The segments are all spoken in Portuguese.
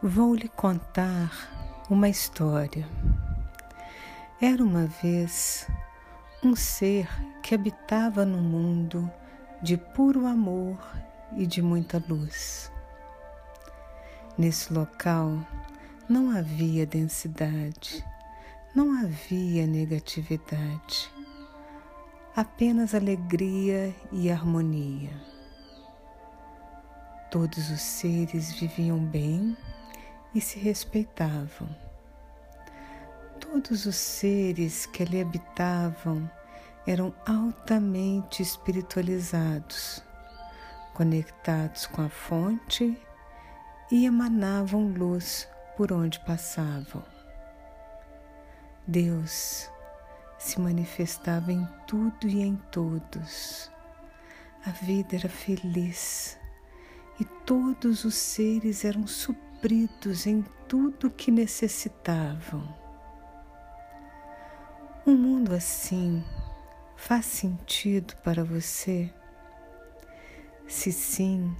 Vou lhe contar uma história. Era uma vez um ser que habitava no mundo de puro amor e de muita luz. Nesse local não havia densidade, não havia negatividade, apenas alegria e harmonia. Todos os seres viviam bem e se respeitavam. Todos os seres que ali habitavam eram altamente espiritualizados, conectados com a fonte e emanavam luz por onde passavam. Deus se manifestava em tudo e em todos. A vida era feliz e todos os seres eram supridos supridos em tudo que necessitavam. Um mundo assim faz sentido para você? Se sim,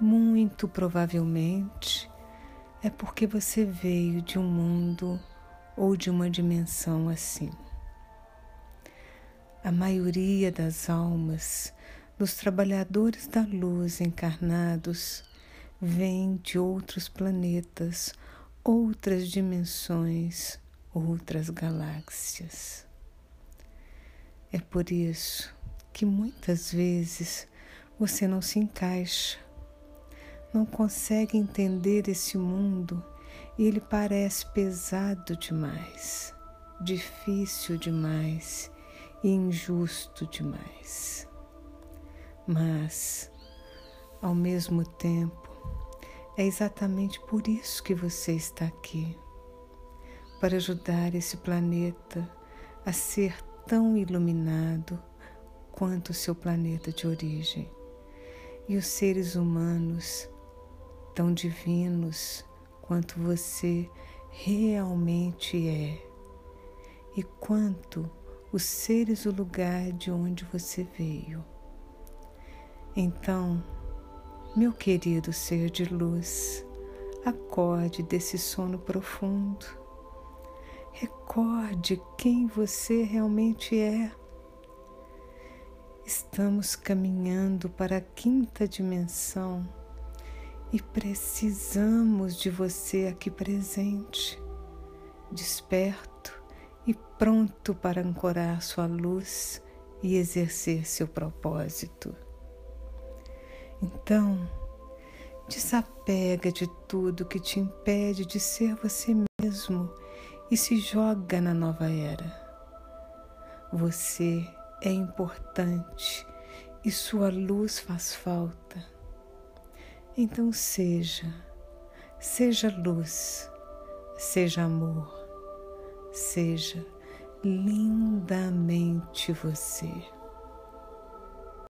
muito provavelmente é porque você veio de um mundo ou de uma dimensão assim. A maioria das almas dos trabalhadores da luz encarnados vêm de outros planetas, outras dimensões, outras galáxias. É por isso que muitas vezes você não se encaixa, não consegue entender esse mundo e ele parece pesado demais, difícil demais e injusto demais. Mas, ao mesmo tempo, é exatamente por isso que você está aqui para ajudar esse planeta a ser tão iluminado quanto o seu planeta de origem. E os seres humanos tão divinos quanto você realmente é. E quanto os seres o lugar de onde você veio. Então, meu querido ser de luz, acorde desse sono profundo. Recorde quem você realmente é. Estamos caminhando para a quinta dimensão e precisamos de você aqui presente, desperto e pronto para ancorar sua luz e exercer seu propósito. Então, desapega de tudo que te impede de ser você mesmo e se joga na nova era. Você é importante e sua luz faz falta. Então seja, seja luz, seja amor, seja lindamente você.